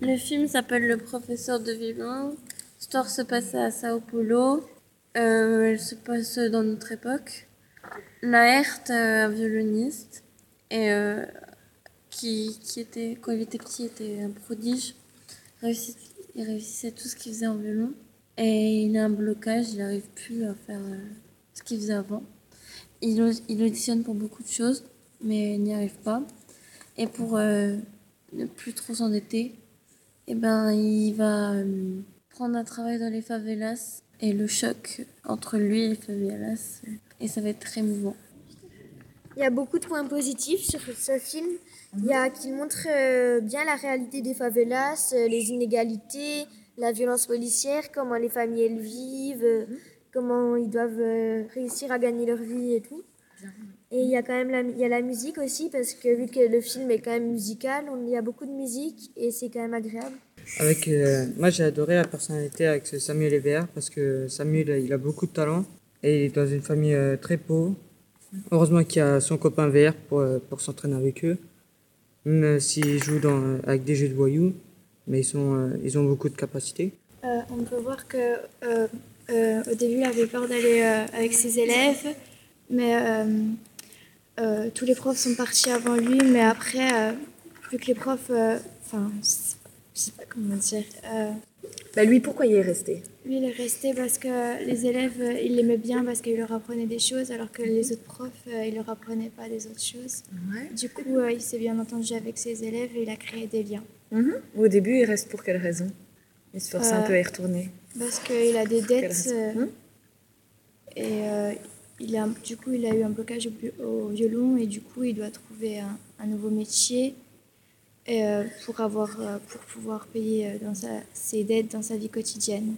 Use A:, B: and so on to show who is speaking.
A: Le film s'appelle Le professeur de violon. L'histoire se passe à Sao Paulo. Euh, elle se passe dans notre époque. Laert, euh, un violoniste, et, euh, qui, qui était, quand il était petit, était un prodige. Réussit- il réussissait tout ce qu'il faisait en violon. Et il a un blocage, il n'arrive plus à faire ce qu'il faisait avant. Il, il auditionne pour beaucoup de choses, mais il n'y arrive pas. Et pour ne plus trop s'endetter, eh ben, il va euh, prendre un travail dans les favelas et le choc entre lui et les favelas. euh, Et ça va être très mouvant.
B: Il y a beaucoup de points positifs sur ce film. Il y a qu'il montre euh, bien la réalité des favelas, les inégalités, la violence policière, comment les familles elles vivent, euh, comment ils doivent réussir à gagner leur vie et tout. Et il y a quand même la, il y a la musique aussi parce que vu que le film est quand même musical, on, il y a beaucoup de musique et c'est quand même agréable.
C: Avec, euh, moi, j'ai adoré la personnalité avec Samuel Hébert parce que Samuel, il a beaucoup de talent et il est dans une famille euh, très pauvre. Heureusement qu'il y a son copain VR pour, euh, pour s'entraîner avec eux. Même s'ils jouent dans, euh, avec des jeux de voyous, mais ils, sont, euh, ils ont beaucoup de capacités.
D: Euh, on peut voir que euh, euh, au début, il avait peur d'aller euh, avec ses élèves, mais euh, tous les profs sont partis avant lui. Mais après, euh, vu que les profs, euh, enfin, je sais pas comment dire,
E: Bah lui, pourquoi il est resté?
D: lui il est resté parce que les élèves, ils l'aimaient bien parce qu'il leur apprenait des choses, alors que les autres profs, ils leur apprenaient pas des autres choses.
E: Ouais.
D: Du coup, il s'est bien entendu avec ses élèves et il a créé des liens.
E: Mhm. Au début, il reste pour quelle raison? Il se force un peu à y retourner.
D: Parce qu'il a des dettes
E: Hmm?
D: et euh, il a, du coup il a eu un blocage au, violon et du coup il doit trouver un, un nouveau métier euh, pour, avoir, euh, pour pouvoir payer euh, dans sa, ses dettes dans sa vie quotidienne.